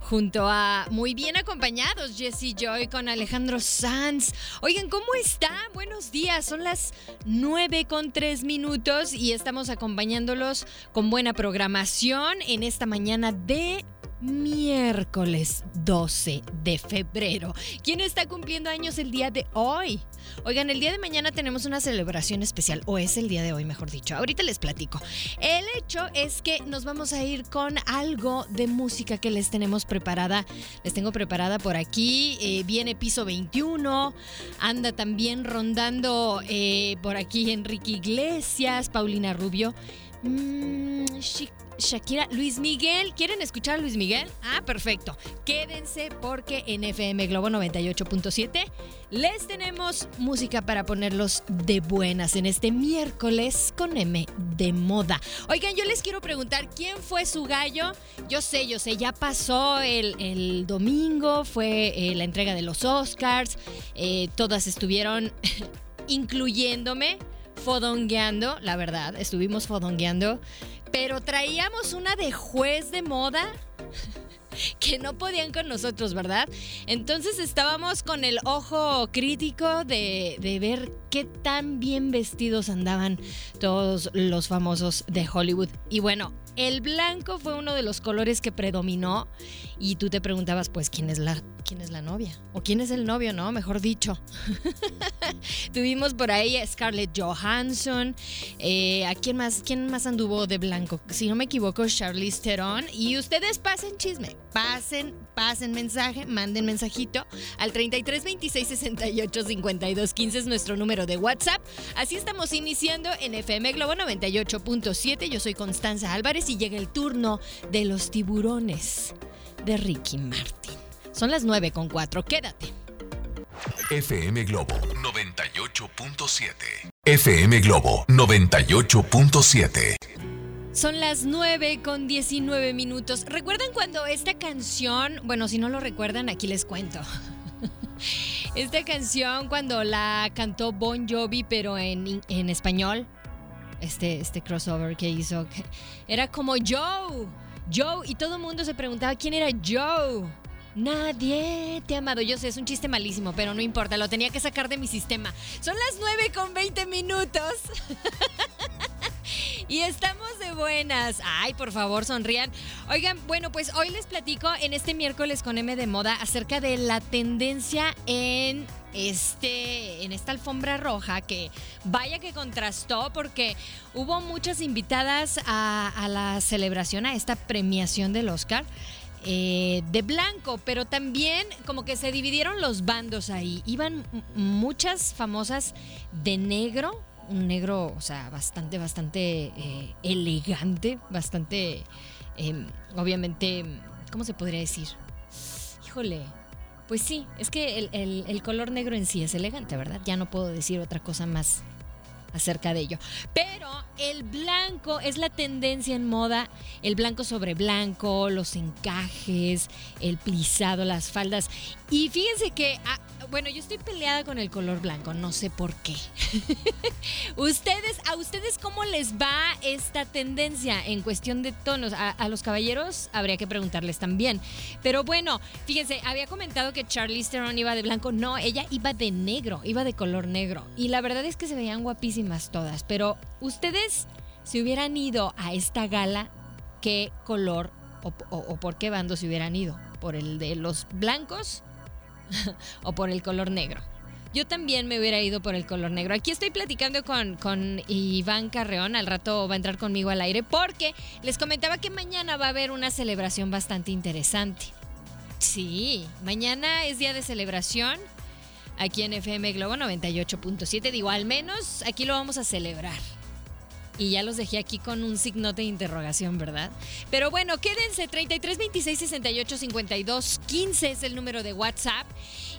Junto a muy bien acompañados, Jesse Joy con Alejandro Sanz. Oigan, ¿cómo están? Buenos días, son las 9 con 3 minutos y estamos acompañándolos con buena programación en esta mañana de miércoles 12 de febrero. ¿Quién está cumpliendo años el día de hoy? Oigan, el día de mañana tenemos una celebración especial, o es el día de hoy, mejor dicho. Ahorita les platico. El hecho es que nos vamos a ir con algo de música que les tenemos preparada. Les tengo preparada por aquí. Eh, viene piso 21. Anda también rondando eh, por aquí Enrique Iglesias, Paulina Rubio. Mm, Shakira, Luis Miguel. ¿Quieren escuchar a Luis Miguel? Ah, perfecto. Quédense porque en FM Globo 98.7 les tenemos música para ponerlos de buenas en este miércoles con M de moda. Oigan, yo les quiero preguntar quién fue su gallo. Yo sé, yo sé, ya pasó el, domingo, fue eh, la entrega de los Oscars. Eh, todas estuvieron incluyéndome fodongueando, la verdad, estuvimos fodongueando, pero traíamos una de juez de moda que no podían con nosotros, ¿verdad? Entonces estábamos con el ojo crítico de, de, ver qué tan bien vestidos andaban todos los famosos de Hollywood. Y bueno, el blanco fue uno de los colores que predominó y tú te preguntabas, pues, ¿quién es la, quién es la novia? ¿O quién es el novio, no? Mejor dicho. Tuvimos por ahí a Scarlett Johansson. Eh, ¿A quién más, quién más anduvo de blanco? Si no me equivoco, Charlize Theron. Y ustedes pasen chisme, pasen, pasen mensaje, manden mensajito al 33 26 68 52 15 es nuestro número de WhatsApp. Así estamos iniciando en FM Globo 98.7. Yo soy Constanza Álvarez y llega el turno de los tiburones de Ricky Martin. Son las 9 con 4. Quédate. FM Globo 98.7. FM Globo 98.7. Son las 9 con 19 minutos. ¿Recuerdan cuando esta canción, bueno, si no lo recuerdan, aquí les cuento. Esta canción cuando la cantó Bon Jovi, pero en, en español, este, este crossover que hizo, era como Joe, Joe, y todo el mundo se preguntaba quién era Joe. Nadie te ha amado. Yo sé, es un chiste malísimo, pero no importa, lo tenía que sacar de mi sistema. Son las 9 con 20 minutos. y estamos de buenas. Ay, por favor, sonrían. Oigan, bueno, pues hoy les platico en este miércoles con M de Moda acerca de la tendencia en este en esta alfombra roja que vaya que contrastó porque hubo muchas invitadas a, a la celebración a esta premiación del Oscar eh, de blanco, pero también como que se dividieron los bandos ahí. Iban muchas famosas de negro, un negro, o sea, bastante, bastante eh, elegante, bastante, em, obviamente, ¿cómo se podría decir? Híjole. Pues sí, es que el, el color negro en sí es elegante, ¿verdad? Ya no puedo decir otra cosa más acerca de ello. Pero el blanco es la tendencia en moda, el blanco sobre blanco, los encajes, el plisado, las faldas. Y fíjense que, ah, bueno, yo estoy peleada con el color blanco, no sé por qué. ustedes, ¿a ustedes cómo les va esta tendencia en cuestión de tonos? A, los caballeros habría que preguntarles también. Pero bueno, fíjense, había comentado que Charlize Theron iba de blanco. No, ella iba de negro, iba de color negro. Y la verdad es que se veían guapísimas todas. Pero ustedes, si hubieran ido a esta gala, ¿qué color o, o por qué bando se hubieran ido? ¿Por el de los blancos? o por el color negro. yo también me hubiera ido por el color negro. Aquí estoy platicando con, con Iván Carreón, al rato va a entrar conmigo al aire, porque les comentaba que mañana va a haber una celebración bastante interesante. Sí, mañana es día de celebración aquí en FM Globo 98.7. Digo, al menos aquí lo vamos a celebrar. Y ya los dejé aquí con un signo de interrogación, ¿verdad? Pero bueno, quédense, 33 26 68 52 15 es el número de WhatsApp.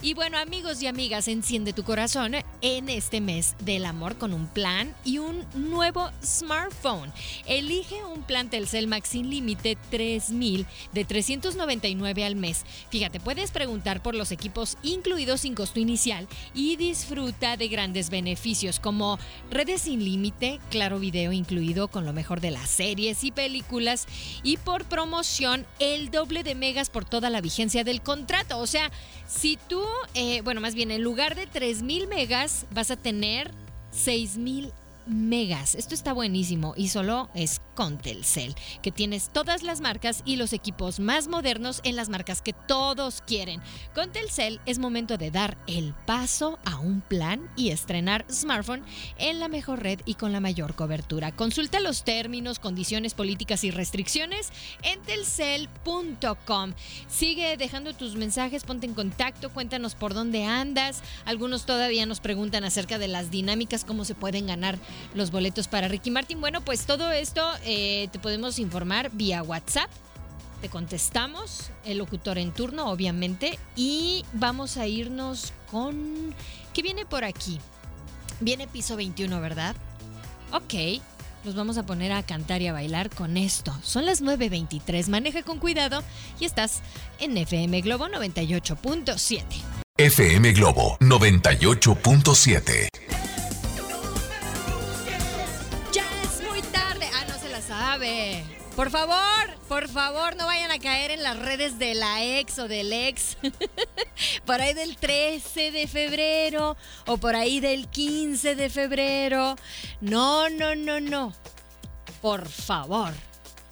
Y bueno, amigos y amigas, enciende tu corazón en este mes del amor con un plan y un nuevo smartphone. Elige un plan Telcel Max sin límite 3000 de 399 al mes. Fíjate, puedes preguntar por los equipos incluidos sin costo inicial y disfruta de grandes beneficios como redes sin límite, claro video incluido con lo mejor de las series y películas y por promoción el doble de megas por toda la vigencia del contrato. O sea, si tú, eh, bueno, más bien en lugar de 3000 megas vas a tener 6000 megas. Esto está buenísimo y solo es con Telcel, que tienes todas las marcas y los equipos más modernos en las marcas que todos quieren. Con Telcel es momento de dar el paso a un plan y estrenar smartphone en la mejor red y con la mayor cobertura. Consulta los términos, condiciones políticas y restricciones en telcel.com. Sigue dejando tus mensajes, ponte en contacto, cuéntanos por dónde andas. Algunos todavía nos preguntan acerca de las dinámicas, cómo se pueden ganar los boletos para Ricky Martin. Bueno, pues todo esto eh, te podemos informar vía WhatsApp. Te contestamos, el locutor en turno, obviamente, y vamos a irnos con... ¿Qué viene por aquí? Viene piso 21, ¿verdad? Ok, nos vamos a poner a cantar y a bailar con esto. Son las 9.23, maneja con cuidado y estás en FM Globo 98.7. FM Globo 98.7. Por favor, por favor, no vayan a caer en las redes de la ex o del ex. por ahí del 13 de febrero o por ahí del 15 de febrero. No, no, no, no. Por favor.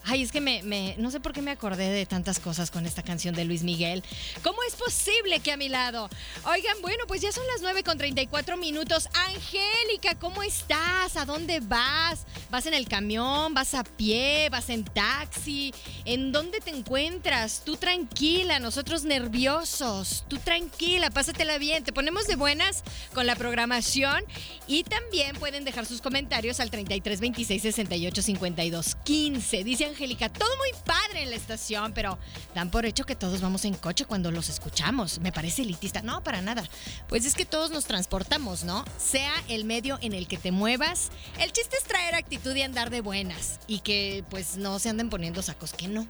Ay, es que me, no sé por qué me acordé de tantas cosas con esta canción de Luis Miguel. ¿Cómo es posible que a mi lado? Oigan, bueno, pues ya son las 9 con 34 minutos. Angélica, ¿cómo estás? ¿A dónde vas? ¿Vas en el camión? ¿Vas a pie? ¿Vas en taxi? ¿En dónde te encuentras? Tú tranquila, nosotros nerviosos. Tú tranquila, pásatela bien. Te ponemos de buenas con la programación y también pueden dejar sus comentarios al 33 26 68 52 15. Dice Angélica, todo muy padre en la estación, pero dan por hecho que todos vamos en coche cuando los escuchamos. Me parece elitista. No, para nada. Pues es que todos nos transportamos, ¿no? Sea el medio en el que te muevas. El chiste es traer actitud y andar de buenas. Y que pues no se anden poniendo sacos que no.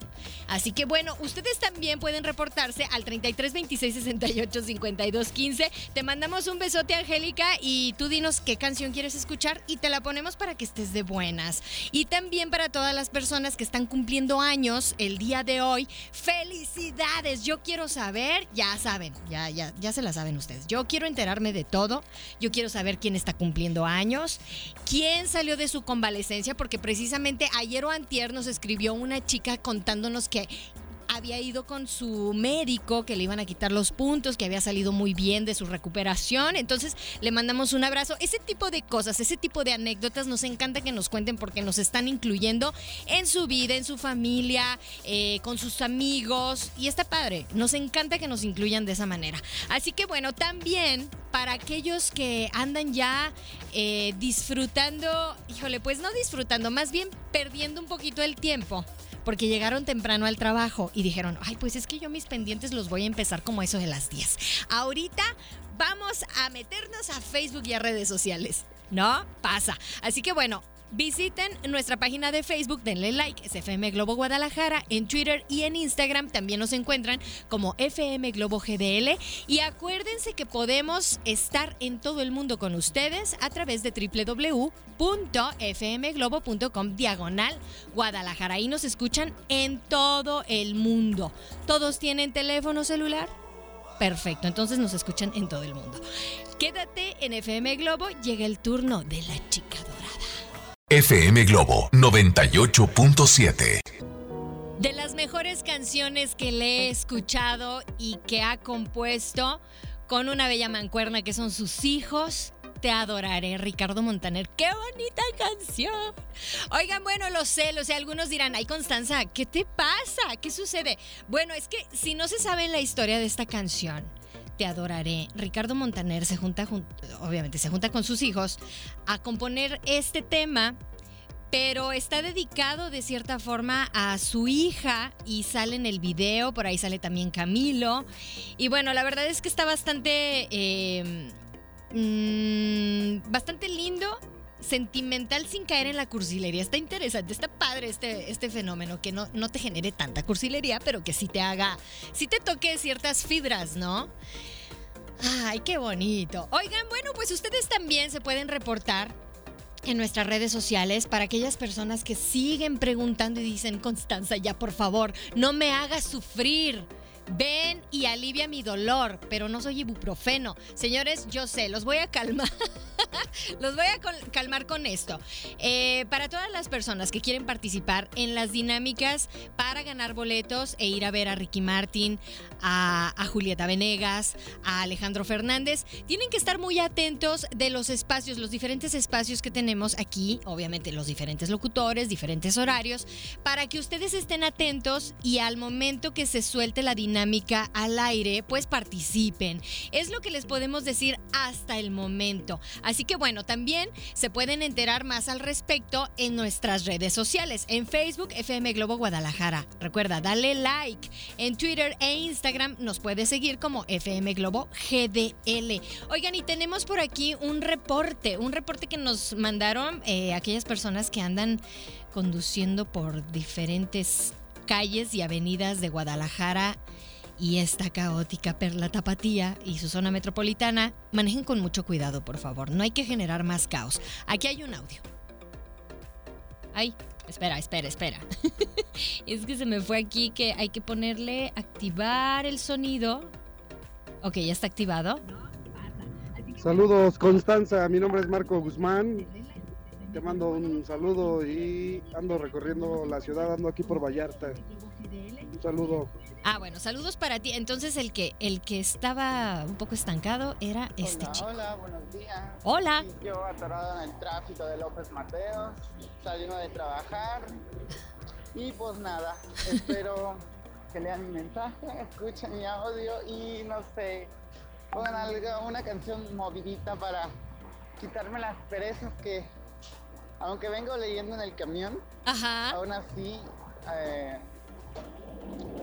Así que bueno, ustedes también pueden reportarse al 33 26 68 52 15. Te mandamos un besote, Angélica, y tú dinos qué canción quieres escuchar y te la ponemos para que estés de buenas. Y también para todas las personas que están cumpliendo años el día de hoy. ¡Felicidades! Yo quiero saber, ya saben, ya, ya, ya se la saben ustedes. Yo quiero enterarme de todo. Yo quiero saber quién está cumpliendo años, quién salió de su convalecencia, porque precisamente ayer o antier nos escribió una chica contándonos que había ido con su médico, que le iban a quitar los puntos, que había salido muy bien de su recuperación. Entonces le mandamos un abrazo. Ese tipo de cosas, ese tipo de anécdotas nos encanta que nos cuenten porque nos están incluyendo en su vida, en su familia, eh, con sus amigos. Y está padre. Nos encanta que nos incluyan de esa manera. Así que bueno, también para aquellos que andan ya eh, disfrutando, híjole, pues no disfrutando, más bien perdiendo un poquito el tiempo porque llegaron temprano al trabajo y dijeron, ay, pues es que yo mis pendientes los voy a empezar como eso de las 10. Ahorita vamos a meternos a Facebook y a redes sociales. ¿No? Pasa. Así que bueno, Visiten nuestra página de Facebook, denle like, es FM Globo Guadalajara, en Twitter y en Instagram también nos encuentran como FM Globo GDL y acuérdense que podemos estar en todo el mundo con ustedes a través de www.fmglobo.com diagonal Guadalajara. Ahí nos escuchan en todo el mundo. ¿Todos tienen teléfono celular? Perfecto, entonces nos escuchan en todo el mundo. Quédate en FM Globo, llega el turno de la chica dorada. FM Globo 98.7. De las mejores canciones que le he escuchado y que ha compuesto con una bella mancuerna que son sus hijos. Te adoraré, Ricardo Montaner. ¡Qué bonita canción! Oigan, bueno, lo sé, lo sé. Algunos dirán, ay, Constanza, ¿qué te pasa? ¿Qué sucede? Bueno, es que si no se sabe la historia de esta canción, adoraré. Ricardo Montaner se junta, obviamente, se junta con sus hijos a componer este tema pero está dedicado de cierta forma a su hija y sale en el video, por ahí sale también Camilo. Y bueno, la verdad es que está bastante, em, mm, bastante lindo sentimental sin caer en la cursilería. Está interesante, está padre este, este fenómeno, que no, no te genere tanta cursilería, pero que sí te haga, sí te toque ciertas fibras, ¿no? Ay, qué bonito. Oigan, bueno, pues ustedes también se pueden reportar en nuestras redes sociales para aquellas personas que siguen preguntando y dicen, Constanza, ya por favor, no me hagas sufrir. Ven y alivia mi dolor, pero no soy ibuprofeno. Señores, yo sé, los voy a calmar. los voy a calmar con esto. Eh, para todas las personas que quieren participar en las dinámicas para ganar boletos e ir a ver a Ricky Martin, a, a Julieta Venegas, a Alejandro Fernández, tienen que estar muy atentos de los espacios, los diferentes espacios que tenemos aquí, obviamente los diferentes locutores, diferentes horarios, para que ustedes estén atentos y al momento que se suelte la dinámica, dinámica al aire, pues participen. Es lo que les podemos decir hasta el momento. Así que bueno, también se pueden enterar más al respecto en nuestras redes sociales. En Facebook, FM Globo Guadalajara. Recuerda, dale like. En Twitter e Instagram nos puedes seguir como FM Globo GDL. Oigan, y tenemos por aquí un reporte, un reporte que nos mandaron eh, aquellas personas que andan conduciendo por diferentes calles y avenidas de Guadalajara y esta caótica perla tapatía y su zona metropolitana, manejen con mucho cuidado, por favor. No hay que generar más caos. Aquí hay un audio. Ay, espera, espera, espera. es que se me fue aquí que hay que ponerle activar el sonido. Ok, ya está activado. Saludos, Constanza. Mi nombre es Marco Guzmán. Te mando un saludo y ando recorriendo la ciudad, ando aquí por Vallarta. Un saludo. Ah, bueno, saludos para ti. Entonces el que el que estaba un poco estancado era este chico. Hola, buenos días. Hola. Yo atorado en el tráfico de López Mateos, saliendo de trabajar. Y pues nada, espero que lean mi mensaje, escuchen mi audio y no sé, pongan algo, una canción movidita para quitarme las perezas que aunque vengo leyendo en el camión, aún así eh,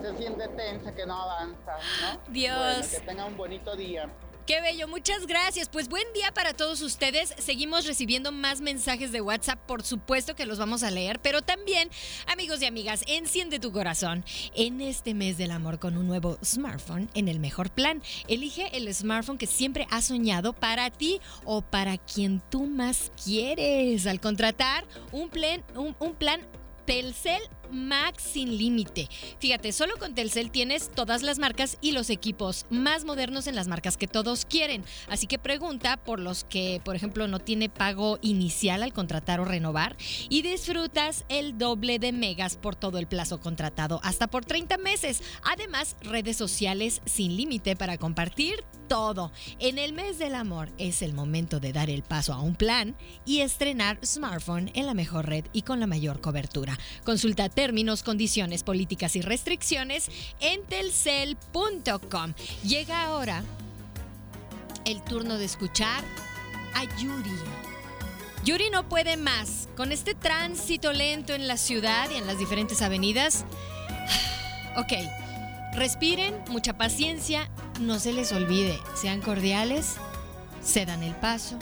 se siente tensa que no avanza, ¿no? Dios. que tenga un bonito día. Qué bello, muchas gracias. Pues buen día para todos ustedes. Seguimos recibiendo más mensajes de WhatsApp, por supuesto que los vamos a leer, pero también, amigos y amigas, enciende tu corazón en este mes del amor con un nuevo smartphone en el mejor plan. Elige el smartphone que siempre has soñado para ti o para quien tú más quieres. Al contratar un plan, un, plan Telcel Max sin límite. Fíjate, solo con Telcel tienes todas las marcas y los equipos más modernos en las marcas que todos quieren. Así que pregunta por los que, por ejemplo, no tiene pago inicial al contratar o renovar y disfrutas el doble de megas por todo el plazo contratado, hasta por 30 meses. Además, redes sociales sin límite para compartir todo. En el mes del amor es el momento de dar el paso a un plan y estrenar smartphone en la mejor red y con la mayor cobertura. Consulta términos, condiciones, políticas y restricciones en telcel.com. Llega ahora el turno de escuchar a Yuri. Yuri no puede más. Con este tránsito lento en la ciudad y en las diferentes avenidas. Ok, respiren, mucha paciencia, no se les olvide, sean cordiales, se dan el paso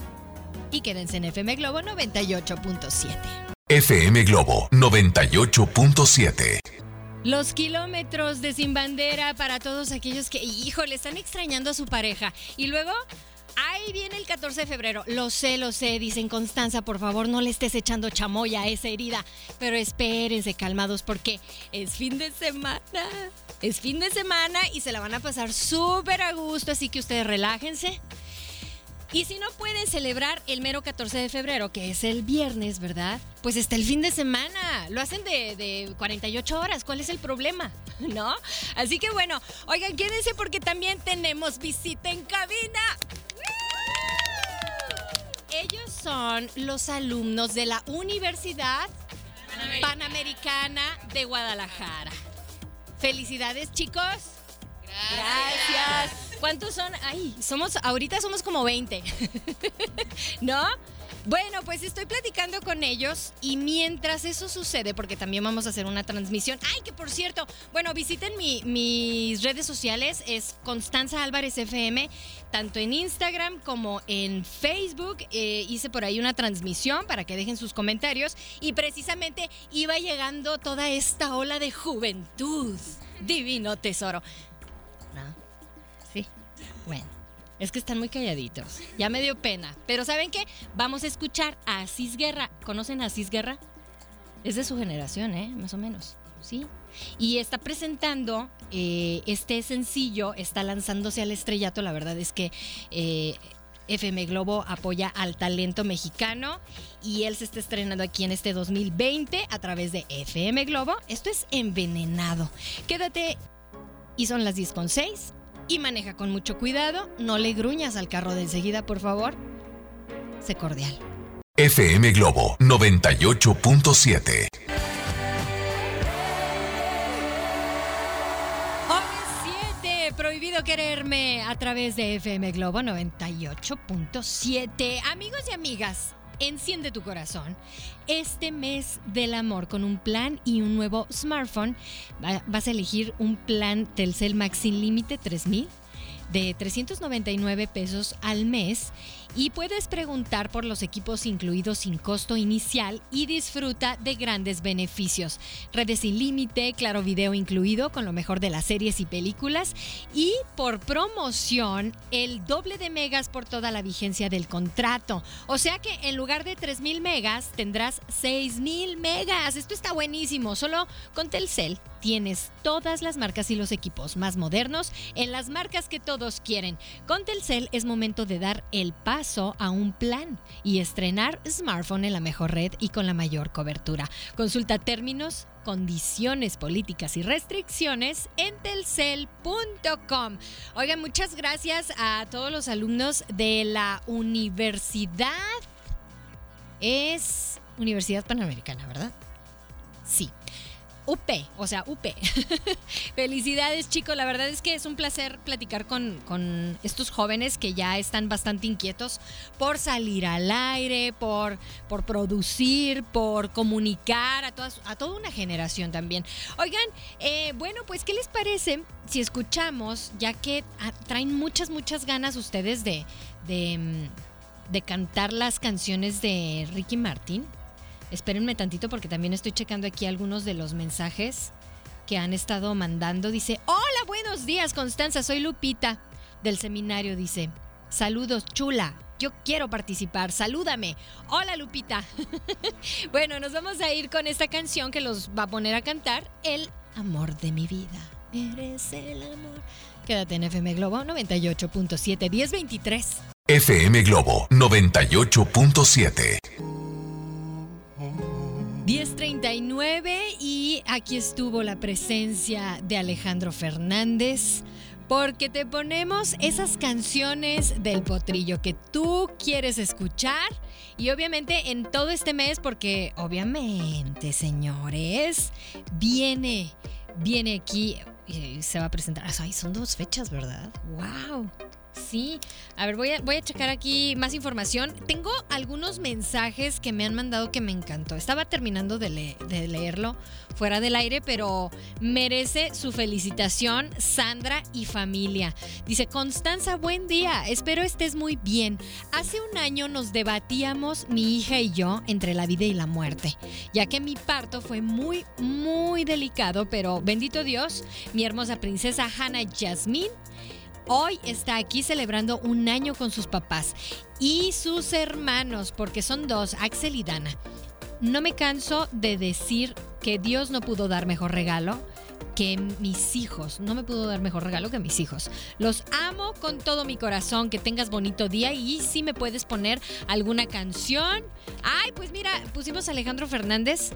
y quédense en FM Globo 98.7. FM Globo 98.7. Los kilómetros de Sin Bandera para todos aquellos que, híjole, están extrañando a su pareja. Y luego, ahí viene el 14 de febrero. Lo sé, lo sé, dicen Constanza, por favor no le estés echando chamoya a esa herida. Pero espérense calmados porque es fin de semana. Es fin de semana y se la van a pasar súper a gusto, así que ustedes relájense Y si no pueden celebrar el mero 14 de febrero, que es el viernes, ¿verdad? Pues está el fin de semana. Lo hacen de, de 48 horas. ¿Cuál es el problema? ¿No? Así que bueno, oigan, quédense porque también tenemos visita en cabina. Ellos son los alumnos de la Universidad Panamericana de Guadalajara. Felicidades, chicos. Gracias. ¿Cuántos son? Ay, somos, ahorita somos como 20. ¿No? Bueno, pues estoy platicando con ellos y mientras eso sucede, porque también vamos a hacer una transmisión. Ay, que por cierto, bueno, visiten mi- mis redes sociales, es Constanza Álvarez FM, tanto en Instagram como en Facebook. Eh, hice por ahí una transmisión para que dejen sus comentarios y precisamente iba llegando toda esta ola de juventud. Divino tesoro. Bueno. Es que están muy calladitos. Ya me dio pena. Pero ¿saben qué? Vamos a escuchar a Asís Guerra. ¿Conocen a Asís Guerra? Es de su generación, ¿eh? Más o menos. Sí. Y está presentando eh, este sencillo, está lanzándose al estrellato. La verdad es que eh, FM Globo apoya al talento mexicano y él se está estrenando aquí en este 2020 a través de FM Globo. Esto es envenenado. Quédate y son las 10 con 6 y maneja con mucho cuidado. No le gruñas al carro de enseguida, por favor. Sé cordial. FM Globo 98.7. Hoy es 7, prohibido quererme a través de FM Globo 98.7. Amigos y amigas, enciende tu corazón. Este mes del amor con un plan y un nuevo smartphone, va- vas a elegir un plan Telcel Max sin límite 3000 de 399 pesos al mes y puedes preguntar por los equipos incluidos sin costo inicial y disfruta de grandes beneficios. Redes sin límite, claro video incluido con lo mejor de las series y películas y por promoción el doble de megas por toda la vigencia del contrato. O sea que en lugar de 3000 megas tendrás 6000 megas. Esto está buenísimo. Solo con Telcel tienes todas las marcas y los equipos más modernos en las marcas que todos quieren. Con Telcel es momento de dar el paso a un plan y estrenar smartphone en la mejor red y con la mayor cobertura. Consulta términos, condiciones políticas y restricciones en telcel.com. Oigan, muchas gracias a todos los alumnos de la universidad. Es Universidad Panamericana, ¿verdad? Sí. UP, o sea, UP. Felicidades chicos, la verdad es que es un placer platicar con, con estos jóvenes que ya están bastante inquietos por salir al aire, por, por producir, por comunicar a, todas, a toda una generación también. Oigan, eh, bueno, pues ¿qué les parece si escuchamos, ya que ah, traen muchas, muchas ganas ustedes de, de, mm, de cantar las canciones de Ricky Martin? Espérenme tantito porque también estoy checando aquí algunos de los mensajes que han estado mandando. Dice, hola, buenos días, Constanza, soy Lupita del seminario. Dice, saludos, chula. Yo quiero participar, salúdame. Hola Lupita. bueno, nos vamos a ir con esta canción que los va a poner a cantar, El amor de mi vida. Eres el amor. Quédate en FM Globo 98.7, 1023. FM Globo 98.7. 1039 y aquí estuvo la presencia de Alejandro Fernández porque te ponemos esas canciones del potrillo que tú quieres escuchar y obviamente en todo este mes porque obviamente señores viene viene aquí y se va a presentar ay son dos fechas verdad wow Sí, a ver, voy a, voy checar aquí más información. Tengo algunos mensajes que me han mandado que me encantó. Estaba terminando de leerlo fuera del aire, pero merece su felicitación Sandra y familia. Dice, Constanza, buen día, espero estés muy bien. Hace un año nos debatíamos mi hija y yo entre la vida y la muerte, ya que mi parto fue muy, muy delicado, pero bendito Dios, mi hermosa princesa Hannah Jasmine Hoy está aquí celebrando un año con sus papás y sus hermanos, porque son dos, Axel y Dana. No me canso de decir que Dios no pudo dar mejor regalo que mis hijos. No me pudo dar mejor regalo que mis hijos. Los amo con todo mi corazón. Que tengas bonito día y si me puedes poner alguna canción. Ay, pues mira, pusimos a Alejandro Fernández.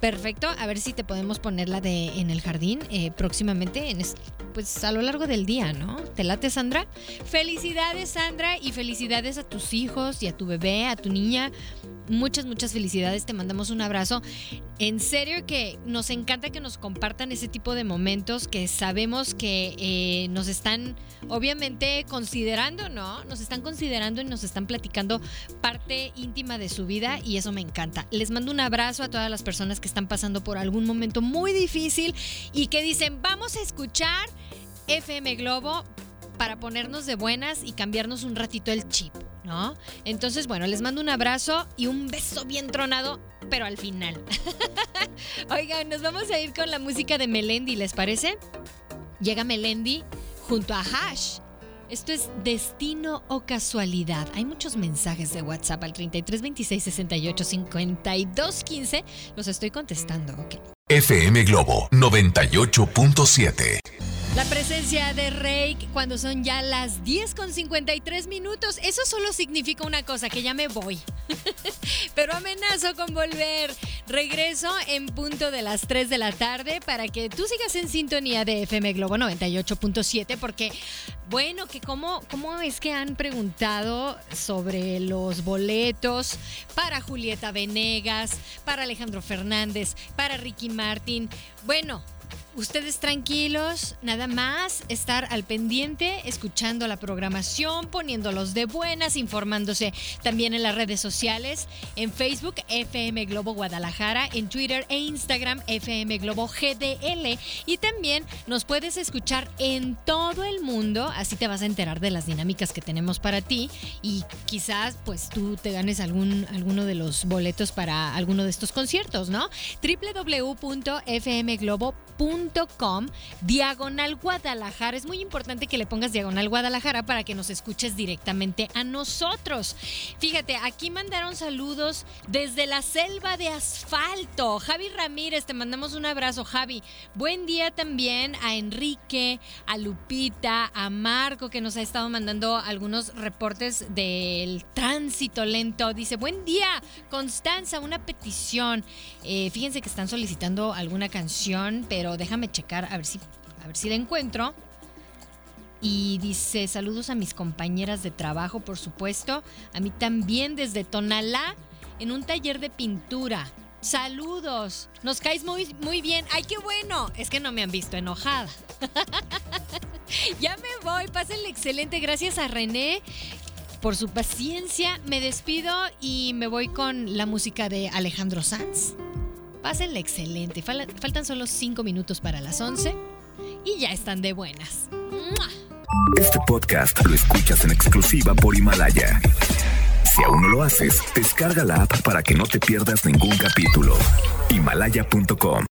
Perfecto, a ver si te podemos poner la de en el jardín eh, próximamente, en pues a lo largo del día, ¿no? ¿Te late, Sandra? Felicidades, Sandra, y felicidades a tus hijos y a tu bebé, a tu niña. Muchas, muchas felicidades, te mandamos un abrazo. En serio que nos encanta que nos compartan ese tipo de momentos que sabemos que eh, nos están obviamente considerando, ¿no? Nos están considerando y nos están platicando parte íntima de su vida y eso me encanta. Les mando un abrazo a todas las personas que están pasando por algún momento muy difícil y que dicen, vamos a escuchar FM Globo para ponernos de buenas y cambiarnos un ratito el chip, ¿no? Entonces, bueno, les mando un abrazo y un beso bien tronado, pero al final. Oigan, nos vamos a ir con la música de Melendi, ¿les parece? Llega Melendi junto a Hash. Esto es destino o casualidad. Hay muchos mensajes de WhatsApp al 33 26 68 52 15. Los estoy contestando, ok. FM Globo 98.7. La presencia de Rey cuando son ya las 10 con 53 minutos, eso solo significa una cosa, que ya me voy. Pero amenazo con volver. Regreso en punto de las 3 de la tarde para que tú sigas en sintonía de FM Globo 98.7 porque, bueno, que cómo, cómo es que han preguntado sobre los boletos para Julieta Venegas, para Alejandro Fernández, para Ricky Martin. Bueno, Ustedes tranquilos, nada más estar al pendiente, escuchando la programación, poniéndolos de buenas, informándose también en las redes sociales, en Facebook FM Globo Guadalajara, en Twitter e Instagram FM Globo GDL y también nos puedes escuchar en todo el mundo, así te vas a enterar de las dinámicas que tenemos para ti y quizás pues tú te ganes algún alguno de los boletos para alguno de estos conciertos, ¿no? www.fmglobo.com com diagonal Guadalajara. Es muy importante que le pongas diagonal Guadalajara para que nos escuches directamente a nosotros. Fíjate, aquí mandaron saludos desde la selva de asfalto. Javi Ramírez, te mandamos un abrazo, Javi. Buen día también a Enrique, a Lupita, a Marco, que nos ha estado mandando algunos reportes del tránsito lento. Dice, buen día, Constanza, una petición. Eh, fíjense que están solicitando alguna canción, pero déjame checar a ver si, a ver si la encuentro. Y dice, saludos a mis compañeras de trabajo, por supuesto. A mí también desde Tonalá, en un taller de pintura. Saludos. Nos caes muy, muy bien. Ay, qué bueno. Es que no me han visto enojada. ya me voy. Pásenle excelente. Gracias a René por su paciencia. Me despido y me voy con la música de Alejandro Sanz. Pásenle excelente. Faltan solo 5 minutos para las 11 y ya están de buenas. Este podcast lo escuchas en exclusiva por Himalaya. Si aún no lo haces, descarga la app para que no te pierdas ningún capítulo. Himalaya.com